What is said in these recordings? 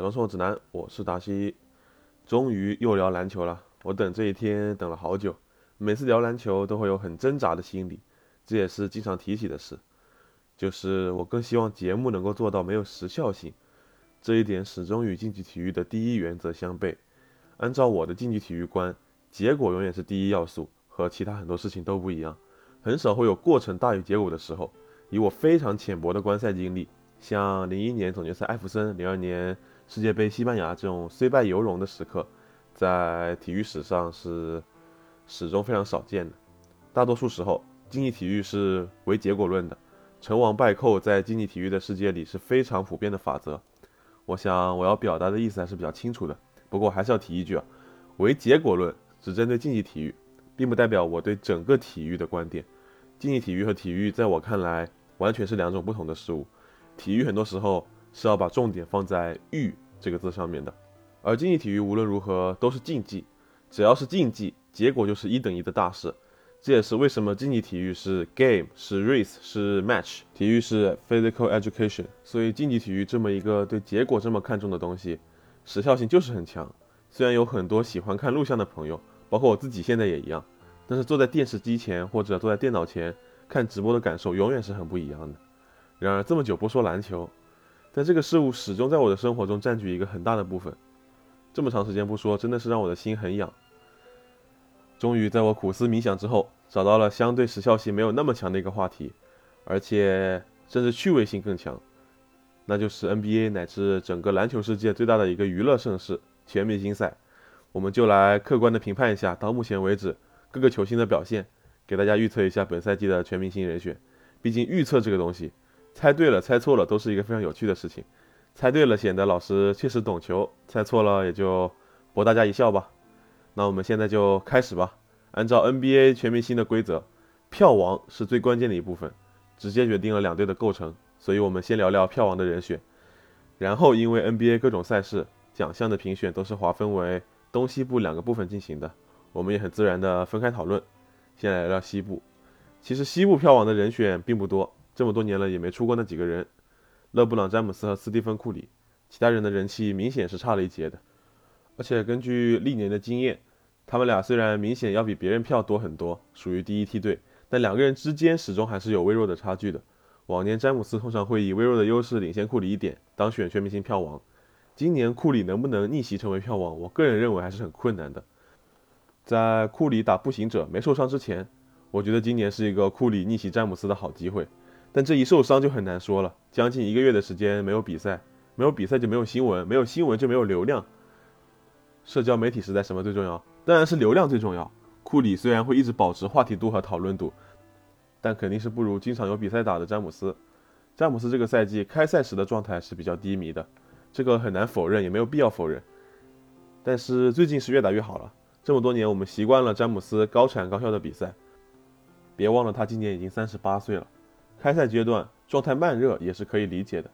装生活指南，我是达西。终于又聊篮球了，我等这一天等了好久。每次聊篮球都会有很挣扎的心理，这也是经常提起的事。就是我更希望节目能够做到没有时效性，这一点始终与竞技体育的第一原则相悖。按照我的竞技体育观，结果永远是第一要素，和其他很多事情都不一样，很少会有过程大于结果的时候。以我非常浅薄的观赛经历，像零一年总决赛艾弗森、零二年世界杯西班牙这种虽败犹荣的时刻，在体育史上是始终非常少见的。大多数时候，竞技体育是唯结果论的。成王败寇在竞技体育的世界里是非常普遍的法则。我想我要表达的意思还是比较清楚的。不过还是要提一句啊，唯结果论只针对竞技体育，并不代表我对整个体育的观点。竞技体育和体育在我看来完全是两种不同的事物。体育很多时候是要把重点放在“育”这个字上面的，而竞技体育无论如何都是竞技，只要是竞技，结果就是一等一的大事。这也是为什么竞技体育是 game，是 race，是 match，体育是 physical education。所以竞技体育这么一个对结果这么看重的东西，时效性就是很强。虽然有很多喜欢看录像的朋友，包括我自己现在也一样，但是坐在电视机前或者坐在电脑前看直播的感受永远是很不一样的。然而这么久不说篮球，但这个事物始终在我的生活中占据一个很大的部分。这么长时间不说，真的是让我的心很痒。终于在我苦思冥想之后，找到了相对时效性没有那么强的一个话题，而且甚至趣味性更强，那就是 NBA 乃至整个篮球世界最大的一个娱乐盛事——全明星赛。我们就来客观的评判一下到目前为止各个球星的表现，给大家预测一下本赛季的全明星人选。毕竟预测这个东西，猜对了猜错了都是一个非常有趣的事情。猜对了显得老师确实懂球，猜错了也就博大家一笑吧。那我们现在就开始吧。按照 NBA 全明星的规则，票王是最关键的一部分，直接决定了两队的构成。所以，我们先聊聊票王的人选。然后，因为 NBA 各种赛事奖项的评选都是划分为东西部两个部分进行的，我们也很自然的分开讨论。先来聊聊西部。其实西部票王的人选并不多，这么多年了也没出过那几个人：勒布朗·詹姆斯和斯蒂芬·库里。其他人的人气明显是差了一截的。而且根据历年的经验，他们俩虽然明显要比别人票多很多，属于第一梯队，但两个人之间始终还是有微弱的差距的。往年詹姆斯通常会以微弱的优势领先库里一点，当选全明星票王。今年库里能不能逆袭成为票王，我个人认为还是很困难的。在库里打步行者没受伤之前，我觉得今年是一个库里逆袭詹姆斯的好机会。但这一受伤就很难说了，将近一个月的时间没有比赛，没有比赛就没有新闻，没有新闻就没有流量。社交媒体时代，什么最重要？当然是流量最重要。库里虽然会一直保持话题度和讨论度，但肯定是不如经常有比赛打的詹姆斯。詹姆斯这个赛季开赛时的状态是比较低迷的，这个很难否认，也没有必要否认。但是最近是越打越好了。这么多年，我们习惯了詹姆斯高产高效的比赛，别忘了他今年已经三十八岁了。开赛阶段状态慢热也是可以理解的。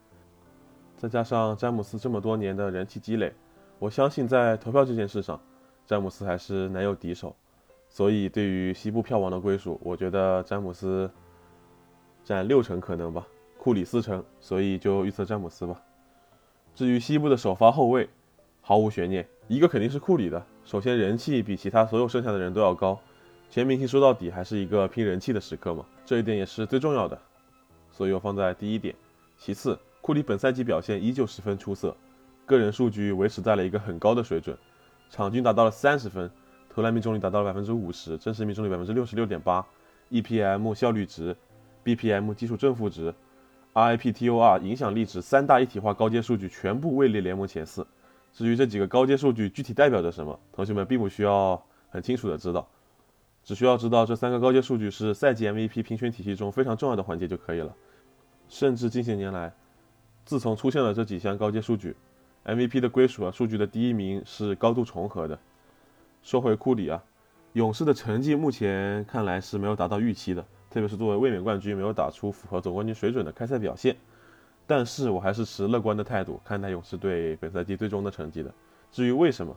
再加上詹姆斯这么多年的人气积累。我相信在投票这件事上，詹姆斯还是难有敌手，所以对于西部票王的归属，我觉得詹姆斯占六成可能吧，库里四成，所以就预测詹姆斯吧。至于西部的首发后卫，毫无悬念，一个肯定是库里的。首先人气比其他所有剩下的人都要高，全明星说到底还是一个拼人气的时刻嘛，这一点也是最重要的，所以我放在第一点。其次，库里本赛季表现依旧十分出色。个人数据维持在了一个很高的水准，场均达到了三十分，投篮命中率达到了百分之五十，真实命中率百分之六十六点八，EPM 效率值，BPM 技术正负值，RIPTOR 影响力值三大一体化高阶数据全部位列联盟前四。至于这几个高阶数据具体代表着什么，同学们并不需要很清楚的知道，只需要知道这三个高阶数据是赛季 MVP 评选体系中非常重要的环节就可以了。甚至近些年来，自从出现了这几项高阶数据，MVP 的归属啊，数据的第一名是高度重合的。说回库里啊，勇士的成绩目前看来是没有达到预期的，特别是作为卫冕冠军，没有打出符合总冠军水准的开赛表现。但是我还是持乐观的态度看待勇士队本赛季最终的成绩的。至于为什么，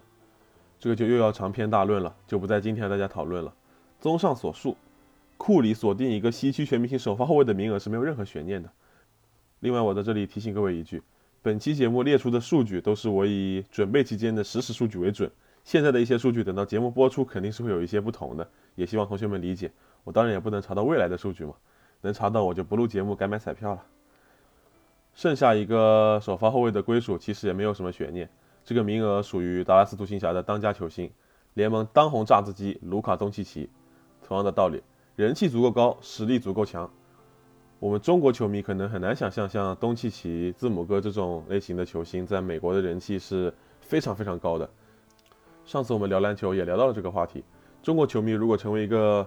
这个就又要长篇大论了，就不在今天和大家讨论了。综上所述，库里锁定一个西区全明星首发后卫的名额是没有任何悬念的。另外，我在这里提醒各位一句。本期节目列出的数据都是我以准备期间的实时数据为准，现在的一些数据等到节目播出肯定是会有一些不同的，也希望同学们理解。我当然也不能查到未来的数据嘛，能查到我就不录节目改买彩票了。剩下一个首发后卫的归属其实也没有什么悬念，这个名额属于达拉斯独行侠的当家球星，联盟当红炸子鸡卢卡东契奇。同样的道理，人气足够高，实力足够强。我们中国球迷可能很难想象，像东契奇、字母哥这种类型的球星，在美国的人气是非常非常高的。上次我们聊篮球也聊到了这个话题。中国球迷如果成为一个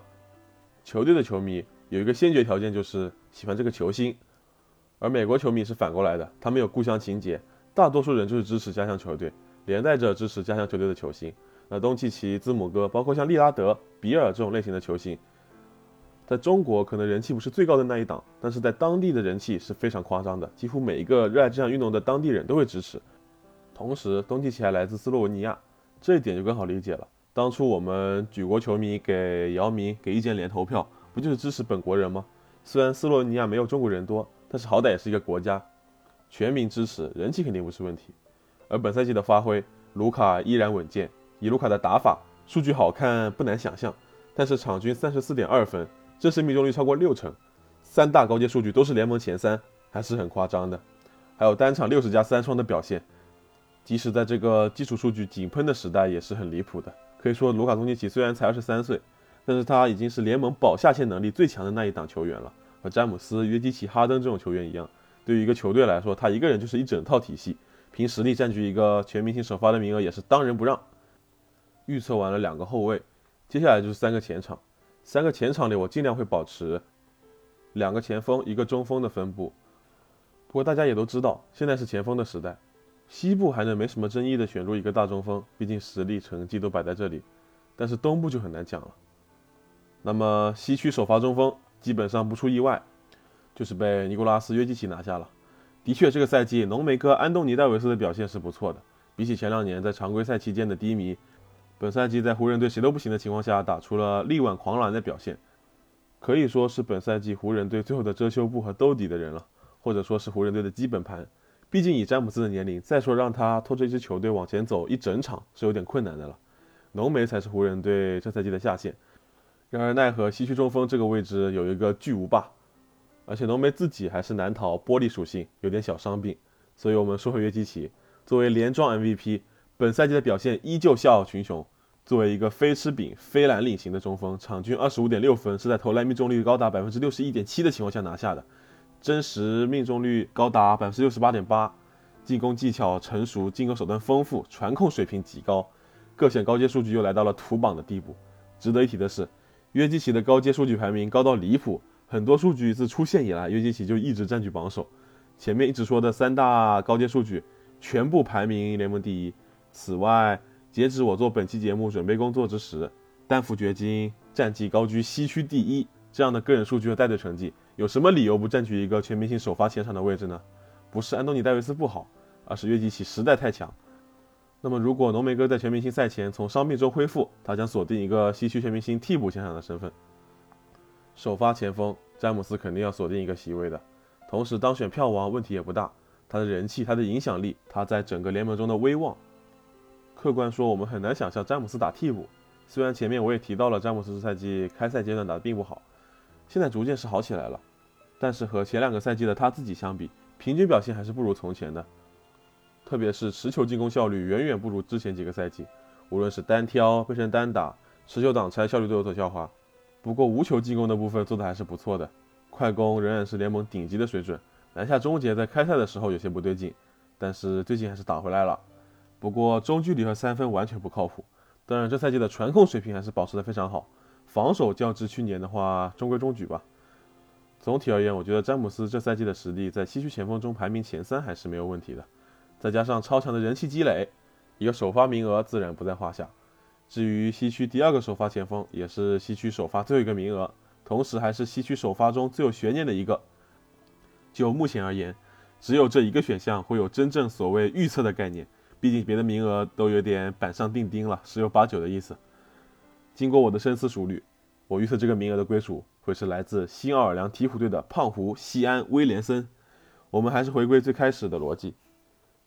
球队的球迷，有一个先决条件就是喜欢这个球星，而美国球迷是反过来的，他们有故乡情节，大多数人就是支持家乡球队，连带着支持家乡球队的球星。那东契奇、字母哥，包括像利拉德、比尔这种类型的球星。在中国可能人气不是最高的那一档，但是在当地的人气是非常夸张的，几乎每一个热爱这项运动的当地人都会支持。同时，东契奇还来自斯洛文尼亚，这一点就更好理解了。当初我们举国球迷给姚明、给易建联投票，不就是支持本国人吗？虽然斯洛文尼亚没有中国人多，但是好歹也是一个国家，全民支持，人气肯定不是问题。而本赛季的发挥，卢卡依然稳健，以卢卡的打法，数据好看不难想象，但是场均三十四点二分。真实命中率超过六成，三大高阶数据都是联盟前三，还是很夸张的。还有单场六十加三双的表现，即使在这个基础数据井喷的时代，也是很离谱的。可以说，卢卡·东契奇虽然才二十三岁，但是他已经是联盟保下线能力最强的那一档球员了。和詹姆斯、约基奇、哈登这种球员一样，对于一个球队来说，他一个人就是一整套体系，凭实力占据一个全明星首发的名额也是当仁不让。预测完了两个后卫，接下来就是三个前场。三个前场里，我尽量会保持两个前锋、一个中锋的分布。不过大家也都知道，现在是前锋的时代，西部还能没什么争议的选入一个大中锋，毕竟实力、成绩都摆在这里。但是东部就很难讲了。那么西区首发中锋，基本上不出意外，就是被尼古拉斯·约基奇拿下了。的确，这个赛季浓眉哥安东尼·戴维斯的表现是不错的，比起前两年在常规赛期间的低迷。本赛季在湖人队谁都不行的情况下，打出了力挽狂澜的表现，可以说是本赛季湖人队最后的遮羞布和兜底的人了，或者说是湖人队的基本盘。毕竟以詹姆斯的年龄，再说让他拖着一支球队往前走一整场是有点困难的了。浓眉才是湖人队这赛季的下限。然而奈何西区中锋这个位置有一个巨无霸，而且浓眉自己还是难逃玻璃属性，有点小伤病。所以我们说回约基奇，作为连庄 MVP，本赛季的表现依旧笑傲群雄。作为一个非吃饼、非蓝领型的中锋，场均二十五点六分，是在投篮命中率高达百分之六十一点七的情况下拿下的，真实命中率高达百分之六十八点八，进攻技巧成熟，进攻手段丰富，传控水平极高，各项高阶数据又来到了图榜的地步。值得一提的是，约基奇的高阶数据排名高到离谱，很多数据自出现以来，约基奇就一直占据榜首。前面一直说的三大高阶数据，全部排名联盟第一。此外，截止我做本期节目准备工作之时，丹佛掘金战绩高居西区第一，这样的个人数据和带队成绩，有什么理由不占据一个全明星首发前场的位置呢？不是安东尼戴维斯不好，而是约基奇实在太强。那么，如果浓眉哥在全明星赛前从伤病中恢复，他将锁定一个西区全明星替补前场的身份。首发前锋詹姆斯肯定要锁定一个席位的，同时当选票王问题也不大，他的人气、他的影响力、他在整个联盟中的威望。客观说，我们很难想象詹姆斯打替补。虽然前面我也提到了詹姆斯这赛季开赛阶段打得并不好，现在逐渐是好起来了。但是和前两个赛季的他自己相比，平均表现还是不如从前的。特别是持球进攻效率远远不如之前几个赛季，无论是单挑、背身单打、持球挡拆，效率都有所下滑。不过无球进攻的部分做的还是不错的，快攻仍然是联盟顶级的水准。篮下终结在开赛的时候有些不对劲，但是最近还是打回来了。不过中距离和三分完全不靠谱。当然，这赛季的传控水平还是保持的非常好，防守较之去年的话中规中矩吧。总体而言，我觉得詹姆斯这赛季的实力在西区前锋中排名前三还是没有问题的。再加上超强的人气积累，一个首发名额自然不在话下。至于西区第二个首发前锋，也是西区首发最后一个名额，同时还是西区首发中最有悬念的一个。就目前而言，只有这一个选项会有真正所谓预测的概念。毕竟别的名额都有点板上钉钉了，十有八九的意思。经过我的深思熟虑，我预测这个名额的归属会是来自新奥尔良鹈鹕队的胖胡西安威廉森。我们还是回归最开始的逻辑，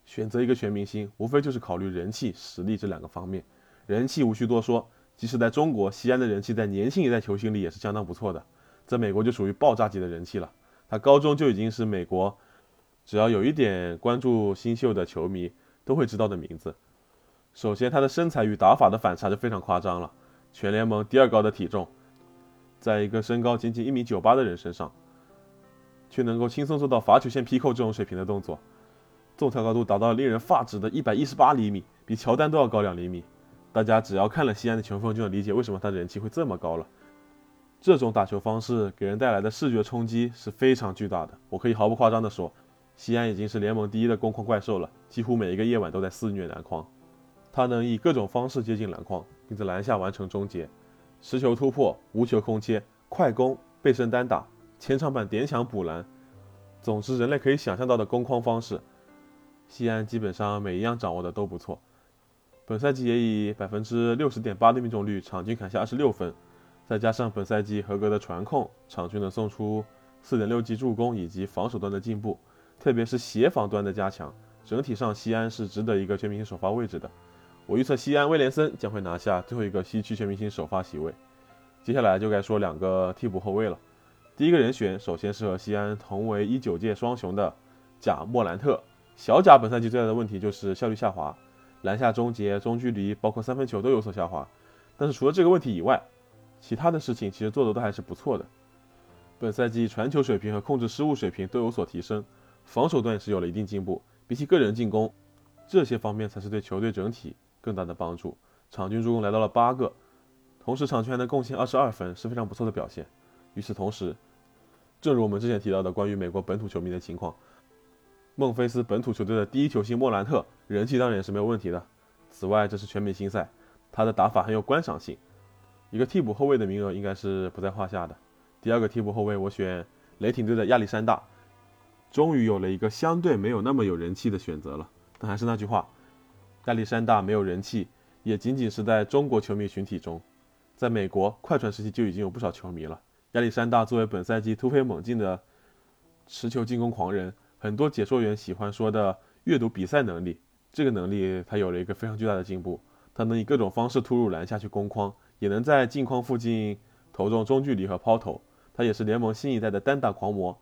选择一个全明星，无非就是考虑人气、实力这两个方面。人气无需多说，即使在中国，西安的人气在年轻一代球星里也是相当不错的，在美国就属于爆炸级的人气了。他高中就已经是美国，只要有一点关注新秀的球迷都会知道的名字。首先，他的身材与打法的反差就非常夸张了，全联盟第二高的体重，在一个身高仅仅一米九八的人身上，却能够轻松做到罚球线劈扣这种水平的动作。纵跳高度达到令人发指的一百一十八厘米，比乔丹都要高两厘米。大家只要看了西安的球风，就能理解为什么他的人气会这么高了。这种打球方式给人带来的视觉冲击是非常巨大的。我可以毫不夸张地说，西安已经是联盟第一的攻框怪兽了，几乎每一个夜晚都在肆虐篮筐。他能以各种方式接近篮筐，并在篮下完成终结，持球突破、无球空切、快攻、背身单打、前场板点抢补篮，总之人类可以想象到的攻框方式。西安基本上每一样掌握的都不错，本赛季也以百分之六十点八的命中率，场均砍下二十六分，再加上本赛季合格的传控，场均能送出四点六记助攻以及防守端的进步，特别是协防端的加强，整体上西安是值得一个全明星首发位置的。我预测西安威廉森将会拿下最后一个西区全明星首发席位。接下来就该说两个替补后卫了，第一个人选首先是和西安同为一九届双雄的贾莫兰特。小贾本赛季最大的问题就是效率下滑，篮下终结、中距离，包括三分球都有所下滑。但是除了这个问题以外，其他的事情其实做的都还是不错的。本赛季传球水平和控制失误水平都有所提升，防守端也是有了一定进步。比起个人进攻，这些方面才是对球队整体更大的帮助。场均助攻来到了八个，同时场均还能贡献二十二分，是非常不错的表现。与此同时，正如我们之前提到的关于美国本土球迷的情况。孟菲斯本土球队的第一球星莫兰特人气当然也是没有问题的。此外，这是全美新赛，他的打法很有观赏性，一个替补后卫的名额应该是不在话下的。第二个替补后卫，我选雷霆队的亚历山大，终于有了一个相对没有那么有人气的选择了。但还是那句话，亚历山大没有人气，也仅仅是在中国球迷群体中，在美国快船时期就已经有不少球迷了。亚历山大作为本赛季突飞猛进的持球进攻狂人。很多解说员喜欢说的阅读比赛能力，这个能力他有了一个非常巨大的进步。他能以各种方式突入篮下去攻框，也能在近框附近投中中距离和抛投。他也是联盟新一代的单打狂魔。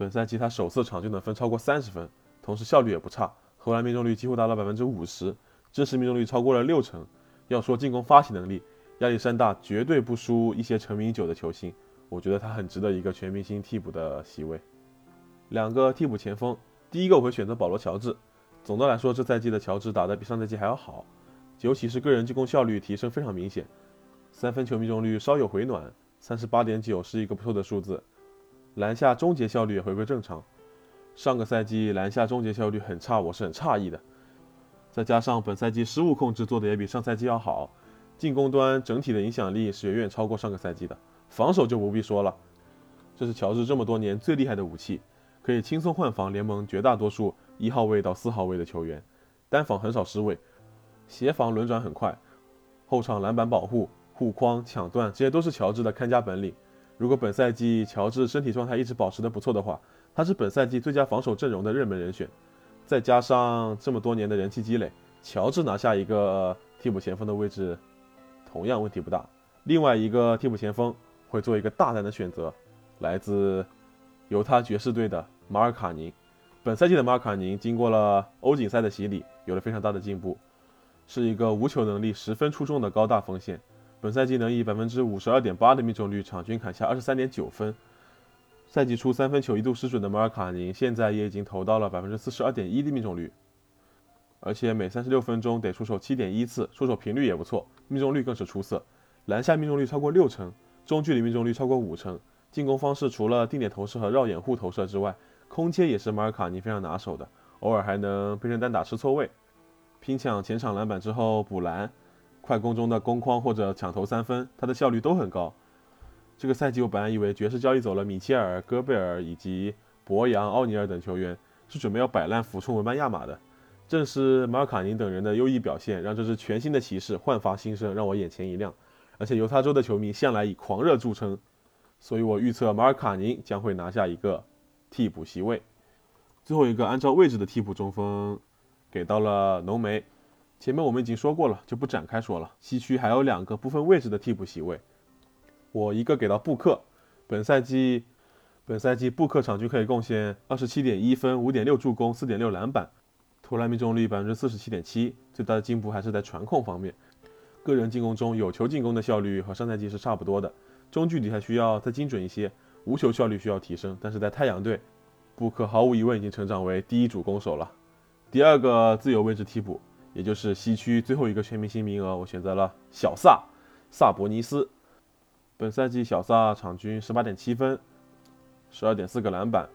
本赛季他首次场均得分超过三十分，同时效率也不差，投篮命中率几乎达到百分之五十，真实命中率超过了六成。要说进攻发起能力，亚历山大绝对不输一些成名已久的球星。我觉得他很值得一个全明星替补的席位。两个替补前锋，第一个我会选择保罗·乔治。总的来说，这赛季的乔治打得比上赛季还要好，尤其是个人进攻效率提升非常明显，三分球命中率稍有回暖，三十八点九是一个不错的数字。篮下终结效率也回归正常，上个赛季篮下终结效率很差，我是很诧异的。再加上本赛季失误控制做的也比上赛季要好，进攻端整体的影响力是远远超过上个赛季的，防守就不必说了，这是乔治这么多年最厉害的武器。可以轻松换防联盟绝大多数一号位到四号位的球员，单防很少失位，协防轮转很快，后场篮板保护、护框、抢断，这些都是乔治的看家本领。如果本赛季乔治身体状态一直保持的不错的话，他是本赛季最佳防守阵容的热门人选。再加上这么多年的人气积累，乔治拿下一个替补前锋的位置，同样问题不大。另外一个替补前锋会做一个大胆的选择，来自。犹他爵士队的马尔卡宁，本赛季的马尔卡宁经过了欧锦赛的洗礼，有了非常大的进步，是一个无球能力十分出众的高大锋线。本赛季能以百分之五十二点八的命中率，场均砍下二十三点九分。赛季初三分球一度失准的马尔卡宁，现在也已经投到了百分之四十二点一的命中率，而且每三十六分钟得出手七点一次，出手频率也不错，命中率更是出色，篮下命中率超过六成，中距离命中率超过五成。进攻方式除了定点投射和绕掩护投射之外，空切也是马尔卡尼非常拿手的，偶尔还能背身单打吃错位，拼抢前场篮板之后补篮，快攻中的攻框或者抢投三分，他的效率都很高。这个赛季我本来以为爵士交易走了米切尔、戈贝尔以及博扬、奥尼尔等球员，是准备要摆烂俯冲文班亚马的，正是马尔卡宁等人的优异表现，让这支全新的骑士焕发新生，让我眼前一亮。而且犹他州的球迷向来以狂热著称。所以我预测马尔卡宁将会拿下一个替补席位。最后一个按照位置的替补中锋给到了浓眉。前面我们已经说过了，就不展开说了。西区还有两个不分位置的替补席位，我一个给到布克。本赛季，本赛季布克场均可以贡献二十七点一分、五点六助攻、四点六篮板，投篮命中率百分之四十七点七。最大的进步还是在传控方面，个人进攻中有球进攻的效率和上赛季是差不多的，中距离还需要再精准一些，无球效率需要提升。但是在太阳队，布克毫无疑问已经成长为第一主攻手了。第二个自由位置替补。也就是西区最后一个全明星名额，我选择了小萨萨博尼斯。本赛季小萨场均十八点七分，十二点四个篮板，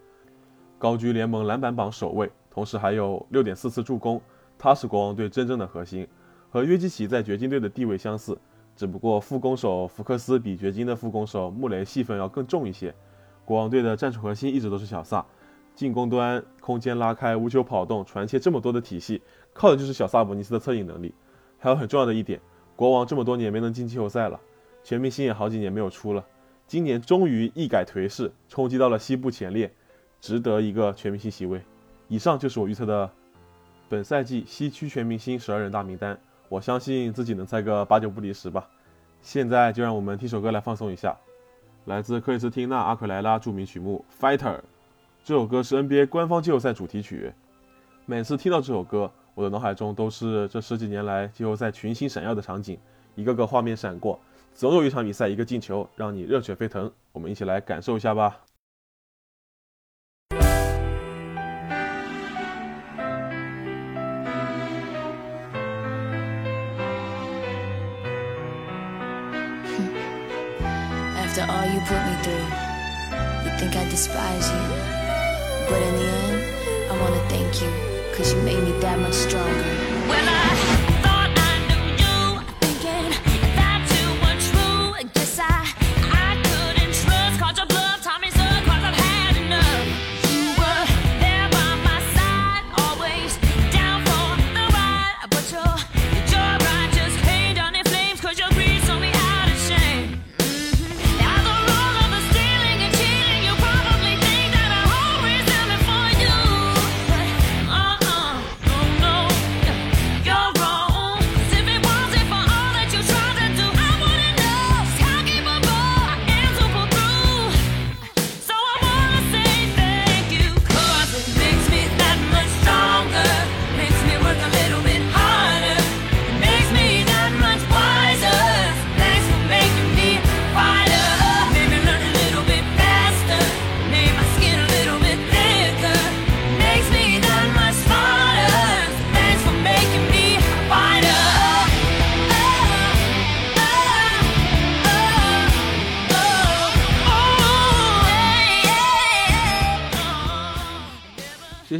高居联盟篮板榜首位，同时还有六点四次助攻。他是国王队真正的核心，和约基奇在掘金队的地位相似，只不过副攻手福克斯比掘金的副攻手穆雷戏份要更重一些。国王队的战术核心一直都是小萨。进攻端空间拉开、无球跑动、传切这么多的体系，靠的就是小萨博尼斯的策应能力。还有很重要的一点，国王这么多年没能进季后赛了，全明星也好几年没有出了，今年终于一改颓势，冲击到了西部前列，值得一个全明星席位。以上就是我预测的本赛季西区全明星十二人大名单，我相信自己能猜个八九不离十吧。现在就让我们听首歌来放松一下，来自克里斯汀娜·阿奎莱拉著名曲目《Fighter》。这首歌是 NBA 官方季后赛主题曲，每次听到这首歌，我的脑海中都是这十几年来季后赛群星闪耀的场景，一个个画面闪过，总有一场比赛一个进球让你热血沸腾，我们一起来感受一下吧。But in the end, I wanna thank you, cause you made me that much stronger. I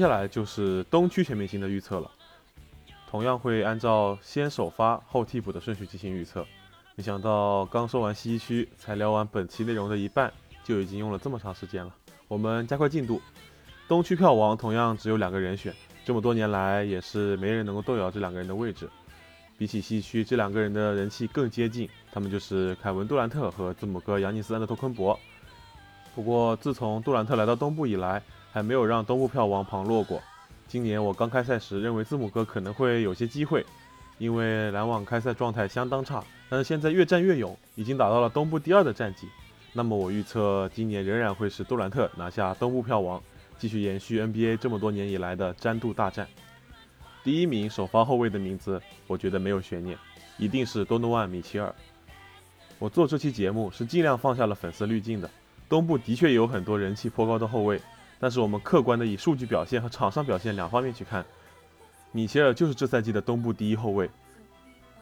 接下来就是东区全明星的预测了，同样会按照先首发后替补的顺序进行预测。没想到刚说完西区，才聊完本期内容的一半，就已经用了这么长时间了。我们加快进度，东区票王同样只有两个人选，这么多年来也是没人能够动摇这两个人的位置。比起西区，这两个人的人气更接近，他们就是凯文杜兰特和字母哥扬尼斯安德托昆博。不过自从杜兰特来到东部以来，还没有让东部票王旁落过。今年我刚开赛时认为字母哥可能会有些机会，因为篮网开赛状态相当差，但是现在越战越勇，已经打到了东部第二的战绩。那么我预测今年仍然会是杜兰特拿下东部票王，继续延续 NBA 这么多年以来的詹杜大战。第一名首发后卫的名字，我觉得没有悬念，一定是多诺万·米切尔。我做这期节目是尽量放下了粉丝滤镜的，东部的确有很多人气颇高的后卫。但是我们客观的以数据表现和场上表现两方面去看，米切尔就是这赛季的东部第一后卫。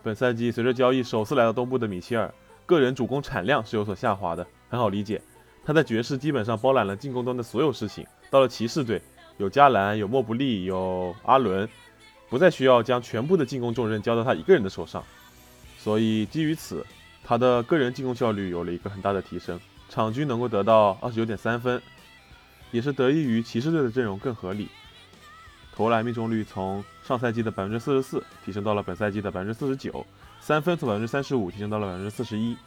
本赛季随着交易首次来到东部的米切尔，个人主攻产量是有所下滑的，很好理解。他在爵士基本上包揽了进攻端的所有事情，到了骑士队，有加兰，有莫布利，有阿伦，不再需要将全部的进攻重任交到他一个人的手上。所以基于此，他的个人进攻效率有了一个很大的提升，场均能够得到二十九点三分。也是得益于骑士队的阵容更合理，投篮命中率从上赛季的百分之四十四提升到了本赛季的百分之四十九，三分从百分之三十五提升到了百分之四十一，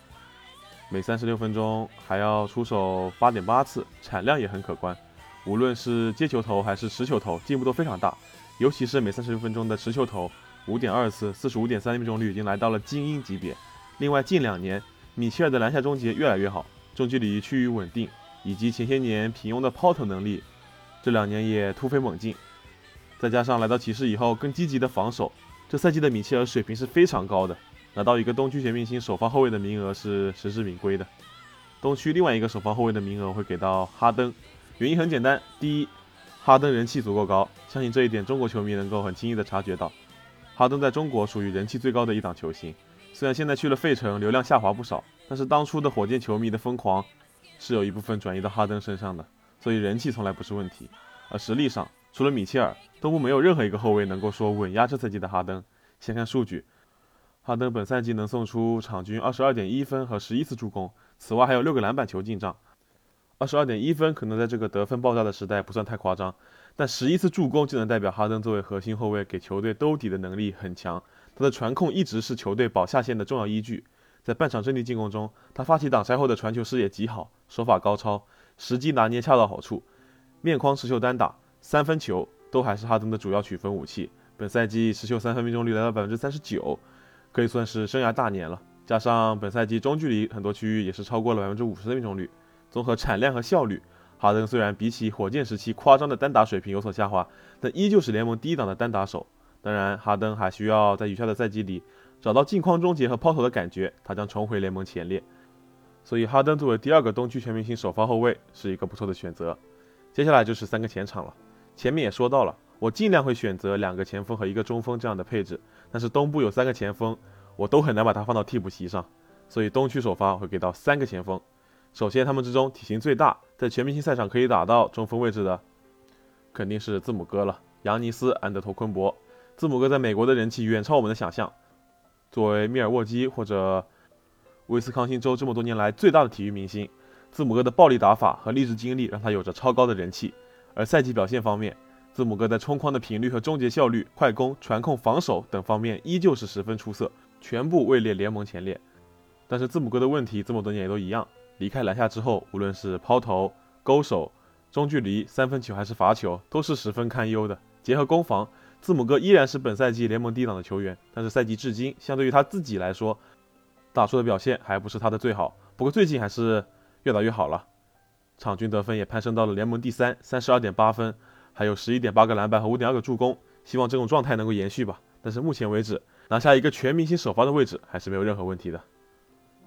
每三十六分钟还要出手八点八次，产量也很可观。无论是接球投还是持球投，进步都非常大。尤其是每三十六分钟的持球投五点二次，四十五点三命中率已经来到了精英级别。另外，近两年米切尔的篮下终结越来越好，中距离趋于稳定，以及前些年平庸的抛投能力，这两年也突飞猛进。再加上来到骑士以后更积极的防守，这赛季的米切尔水平是非常高的，拿到一个东区全明星首发后卫的名额是实至名归的。东区另外一个首发后卫的名额会给到哈登，原因很简单，第一，哈登人气足够高，相信这一点中国球迷能够很轻易的察觉到，哈登在中国属于人气最高的一档球星。虽然现在去了费城，流量下滑不少，但是当初的火箭球迷的疯狂是有一部分转移到哈登身上的，所以人气从来不是问题。而实力上，除了米切尔，东部没有任何一个后卫能够说稳压这赛季的哈登。先看数据，哈登本赛季能送出场均二十二点一分和十一次助攻，此外还有六个篮板球进账。二十二点一分可能在这个得分爆炸的时代不算太夸张，但十一次助攻就能代表哈登作为核心后卫给球队兜底的能力很强。他的传控一直是球队保下线的重要依据，在半场阵地进攻中，他发起挡拆后的传球视野极好，手法高超，时机拿捏恰到好处，面框持球单打、三分球都还是哈登的主要取分武器。本赛季持球三分命中率来到百分之三十九，可以算是生涯大年了。加上本赛季中距离很多区域也是超过了百分之五十的命中率，综合产量和效率，哈登虽然比起火箭时期夸张的单打水平有所下滑，但依旧是联盟第一档的单打手。当然，哈登还需要在余下的赛季里找到近框终结和抛投的感觉，他将重回联盟前列。所以，哈登作为第二个东区全明星首发后卫是一个不错的选择。接下来就是三个前场了。前面也说到了，我尽量会选择两个前锋和一个中锋这样的配置，但是东部有三个前锋，我都很难把他放到替补席上，所以东区首发会给到三个前锋。首先，他们之中体型最大，在全明星赛场可以打到中锋位置的，肯定是字母哥了，扬尼斯·安德托昆博。字母哥在美国的人气远超我们的想象。作为密尔沃基或者威斯康星州这么多年来最大的体育明星，字母哥的暴力打法和励志经历让他有着超高的人气。而赛季表现方面，字母哥在冲框的频率和终结效率、快攻、传控、防守等方面依旧是十分出色，全部位列联盟前列。但是字母哥的问题这么多年也都一样，离开篮下之后，无论是抛投、勾手、中距离、三分球还是罚球，都是十分堪忧的。结合攻防。字母哥依然是本赛季联盟第一档的球员，但是赛季至今，相对于他自己来说，打出的表现还不是他的最好。不过最近还是越打越好了，场均得分也攀升到了联盟第三，三十二点八分，还有十一点八个篮板和五点二个助攻。希望这种状态能够延续吧。但是目前为止，拿下一个全明星首发的位置还是没有任何问题的。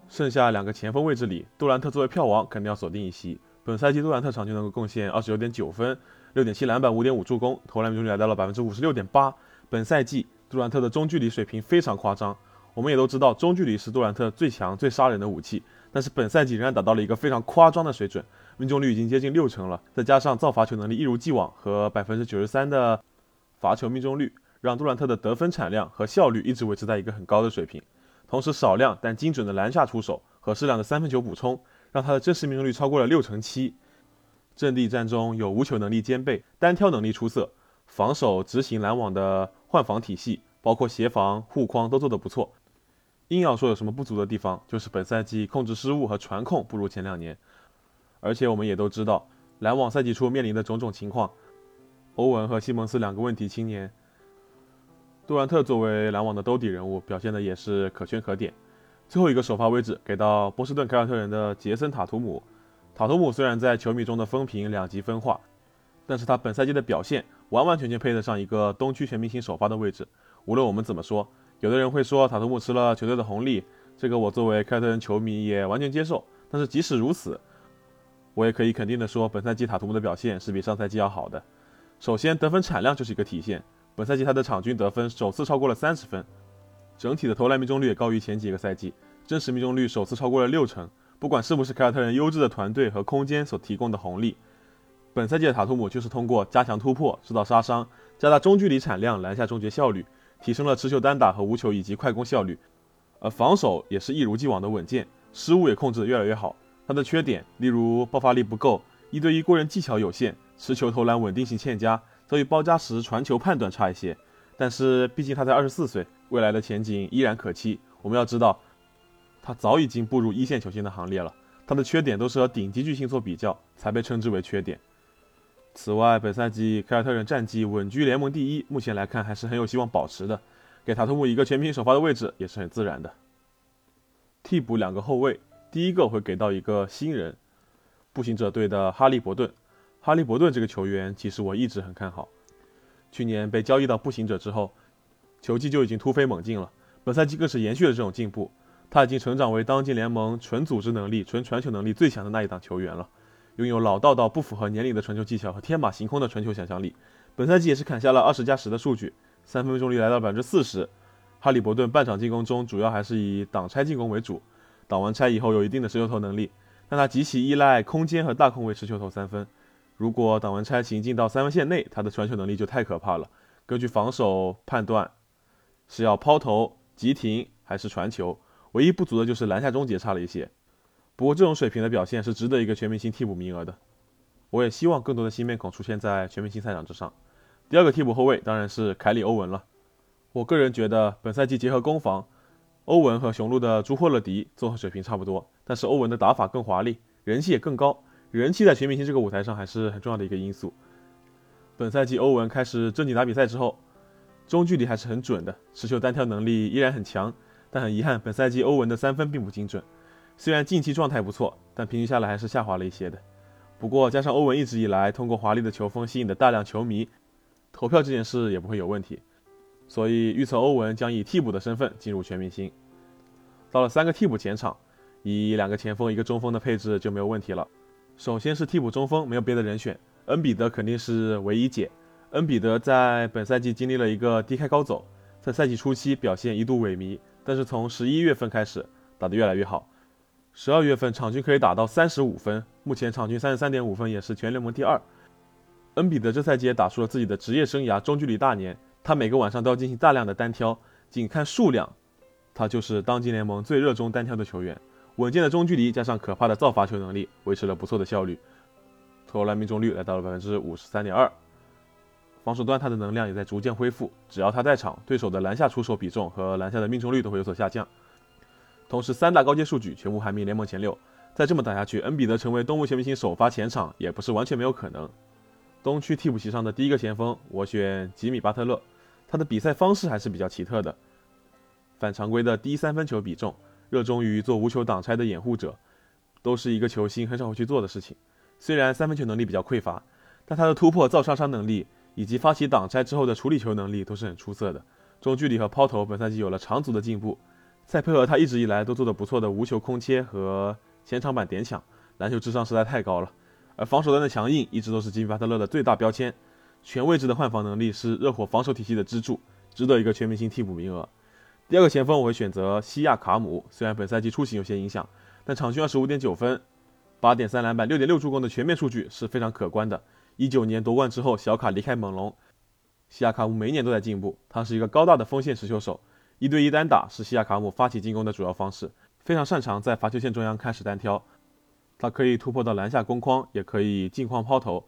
剩下两个前锋位置里，杜兰特作为票王肯定要锁定一席。本赛季杜兰特场均能够贡献二十九点九分。六点七篮板，五点五助攻，投篮命中率来到了百分之五十六点八。本赛季杜兰特的中距离水平非常夸张。我们也都知道，中距离是杜兰特最强、最杀人的武器。但是本赛季仍然达到了一个非常夸张的水准，命中率已经接近六成了。再加上造罚球能力一如既往和百分之九十三的罚球命中率，让杜兰特的得分产量和效率一直维持在一个很高的水平。同时，少量但精准的篮下出手和适量的三分球补充，让他的真实命中率超过了六成七。阵地战中有无球能力兼备，单挑能力出色，防守执行篮网的换防体系，包括协防、护框都做得不错。硬要说有什么不足的地方，就是本赛季控制失误和传控不如前两年。而且我们也都知道，篮网赛季初面临的种种情况，欧文和西蒙斯两个问题青年，杜兰特作为篮网的兜底人物，表现的也是可圈可点。最后一个首发位置给到波士顿凯尔特人的杰森塔图姆。塔图姆虽然在球迷中的风评两极分化，但是他本赛季的表现完完全全配得上一个东区全明星首发的位置。无论我们怎么说，有的人会说塔图姆吃了球队的红利，这个我作为凯尔特人球迷也完全接受。但是即使如此，我也可以肯定的说，本赛季塔图姆的表现是比上赛季要好的。首先，得分产量就是一个体现，本赛季他的场均得分首次超过了三十分，整体的投篮命中率也高于前几个赛季，真实命中率首次超过了六成。不管是不是凯尔特人优质的团队和空间所提供的红利，本赛季的塔图姆就是通过加强突破、制造杀伤、加大中距离产量、篮下终结效率，提升了持球单打和无球以及快攻效率，而防守也是一如既往的稳健，失误也控制得越来越好。他的缺点，例如爆发力不够、一对一过人技巧有限、持球投篮稳定性欠佳，所以包夹时传球判断差一些。但是毕竟他才二十四岁，未来的前景依然可期。我们要知道。他早已经步入一线球星的行列了，他的缺点都是和顶级巨星做比较，才被称之为缺点。此外，本赛季凯尔特人战绩稳居联盟第一，目前来看还是很有希望保持的。给塔图姆一个全明星首发的位置也是很自然的。替补两个后卫，第一个会给到一个新人，步行者队的哈利伯顿。哈利伯顿这个球员其实我一直很看好，去年被交易到步行者之后，球技就已经突飞猛进了，本赛季更是延续了这种进步。他已经成长为当今联盟纯组织能力、纯传球能力最强的那一档球员了。拥有老道到不符合年龄的传球技巧和天马行空的传球想象力，本赛季也是砍下了二十加十的数据，三分命中率来到百分之四十。哈利伯顿半场进攻中主要还是以挡拆进攻为主，挡完拆以后有一定的持球投能力，但他极其依赖空间和大空位持球投三分。如果挡完拆行进到三分线内，他的传球能力就太可怕了。根据防守判断，是要抛投、急停还是传球？唯一不足的就是篮下终结差了一些。不过这种水平的表现是值得一个全明星替补名额的，我也希望更多的新面孔出现在全明星赛场之上。第二个替补后卫当然是凯里·欧文了。我个人觉得本赛季结合攻防，欧文和雄鹿的朱霍勒迪综合水平差不多，但是欧文的打法更华丽，人气也更高。人气在全明星这个舞台上还是很重要的一个因素。本赛季欧文开始正经打比赛之后，中距离还是很准的，持球单挑能力依然很强，但很遗憾，本赛季欧文的三分并不精准。虽然近期状态不错，但平均下来还是下滑了一些的。不过加上欧文一直以来通过华丽的球风吸引的大量球迷，投票这件事也不会有问题。所以预测欧文将以替补的身份进入全明星。到了三个替补前场，以两个前锋一个中锋的配置就没有问题了。首先是替补中锋，没有别的人选，恩比德肯定是唯一解。恩比德在本赛季经历了一个低开高走，在赛季初期表现一度萎靡，但是从十一月份开始打得越来越好。十二月份场均可以打到三十五分，目前场均三十三点五分也是全联盟第二。恩比德这赛季也打出了自己的职业生涯中距离大年，他每个晚上都要进行大量的单挑，仅看数量，他就是当今联盟最热衷单挑的球员。稳健的中距离加上可怕的造罚球能力，维持了不错的效率，投篮命中率来到了百分之五十三点二。防守端他的能量也在逐渐恢复，只要他在场，对手的篮下出手比重和篮下的命中率都会有所下降。同时，三大高阶数据全部排名联盟前六。再这么打下去，恩比德成为东部全明星首发前场也不是完全没有可能。东区替补席上的第一个前锋，我选吉米巴特勒。他的比赛方式还是比较奇特的，反常规的低三分球比重，热衷于做无球挡拆的掩护者，都是一个球星很少会去做的事情。虽然三分球能力比较匮乏，但他的突破造杀伤能力以及发起挡拆之后的处理球能力都是很出色的。中距离和抛投本赛季有了长足的进步。再配合他一直以来都做得不错的无球空切和前场板点抢，篮球智商实在太高了。而防守端的强硬一直都是吉米巴特勒的最大标签，全位置的换防能力是热火防守体系的支柱，值得一个全明星替补名额。第二个前锋我会选择西亚卡姆，虽然本赛季出行有些影响，但场均二十五点九分、八点三篮板、六点六助攻的全面数据是非常可观的。一九年夺冠之后，小卡离开猛龙，西亚卡姆每年都在进步，他是一个高大的锋线持球手。一对一单打是西亚卡姆发起进攻的主要方式，非常擅长在罚球线中央开始单挑。他可以突破到篮下攻框，也可以近框抛投，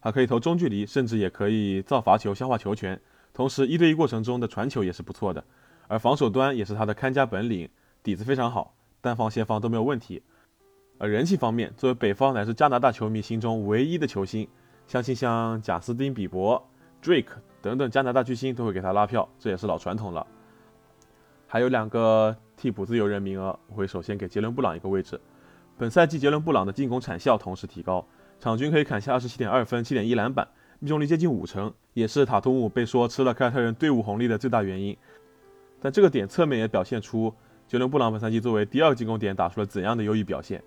还可以投中距离，甚至也可以造罚球消化球权。同时，一对一过程中的传球也是不错的。而防守端也是他的看家本领，底子非常好，单防协防都没有问题。而人气方面，作为北方乃至加拿大球迷心中唯一的球星，相信像贾斯汀比伯、Drake 等等加拿大巨星都会给他拉票，这也是老传统了。还有两个替补自由人名额，我会首先给杰伦布朗一个位置。本赛季杰伦布朗的进攻产效同时提高，场均可以砍下二十七点二分、七点一篮板，命中率接近五成，也是塔图姆被说吃了凯尔特人队伍红利的最大原因。但这个点侧面也表现出杰伦布朗本赛季作为第二进攻点打出了怎样的优异表现。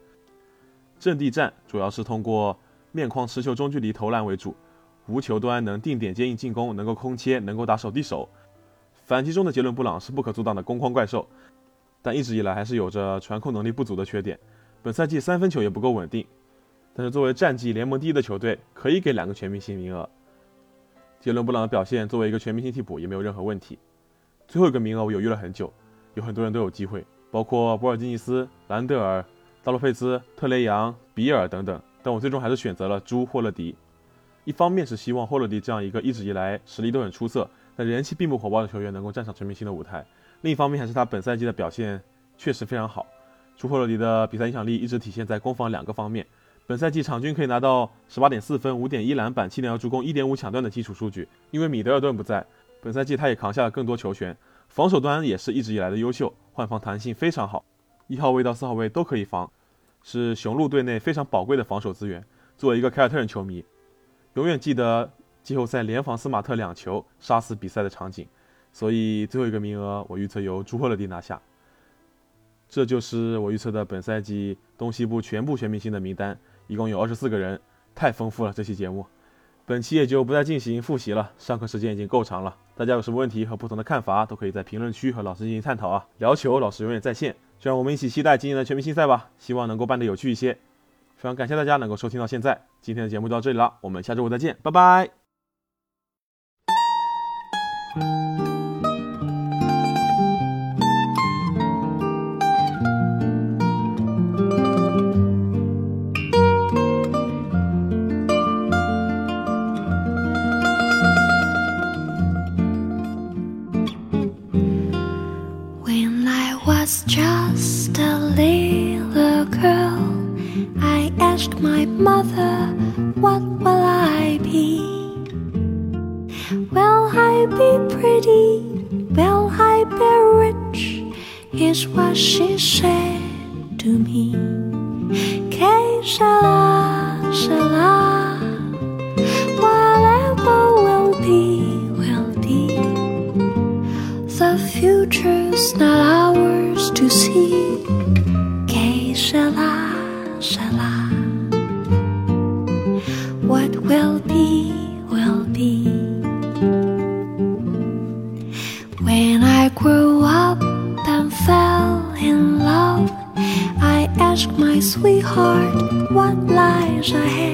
阵地战主要是通过面框持球中距离投篮为主，无球端能定点接应进攻，能够空切，能够打手递手。反击中的杰伦布朗是不可阻挡的攻框怪兽，但一直以来还是有着传控能力不足的缺点。本赛季三分球也不够稳定，但是作为战绩联盟第一的球队，可以给两个全明星名额。杰伦布朗的表现作为一个全明星替补也没有任何问题。最后一个名额我犹豫了很久，有很多人都有机会，包括博尔津尼斯、兰德尔、达洛佩兹、特雷杨、比尔等等，但我最终还是选择了朱霍勒迪。一方面是希望霍勒迪这样一个一直以来实力都很出色。但人气并不火爆的球员能够站上全明星的舞台，另一方面还是他本赛季的表现确实非常好。朱霍勒迪的比赛影响力一直体现在攻防两个方面，本赛季场均可以拿到十八点四分、五点一篮板、七点二助攻、一点五抢断的基础数据。因为米德尔顿不在，本赛季他也扛下了更多球权，防守端也是一直以来的优秀，换防弹性非常好，一号位到四号位都可以防，是雄鹿队内非常宝贵的防守资源。作为一个凯尔特人球迷，永远记得季后赛联防斯马特两球杀死比赛的场景。所以最后一个名额，我预测由朱霍勒蒂拿下。这就是我预测的本赛季东西部全部全明星的名单。一共有二十四个人，太丰富了。这期节目，本期也就不再进行复习了。上课时间已经够长了，大家有什么问题和不同的看法，都可以在评论区和老师进行探讨啊。聊球，老师永远在线，就让我们一起期待今年的全明星赛吧。希望能够办得有趣一些。非常感谢大家能够收听到现在，今天的节目就到这里了，我们下周五再见，拜拜。Future's not ours to see. 上黑。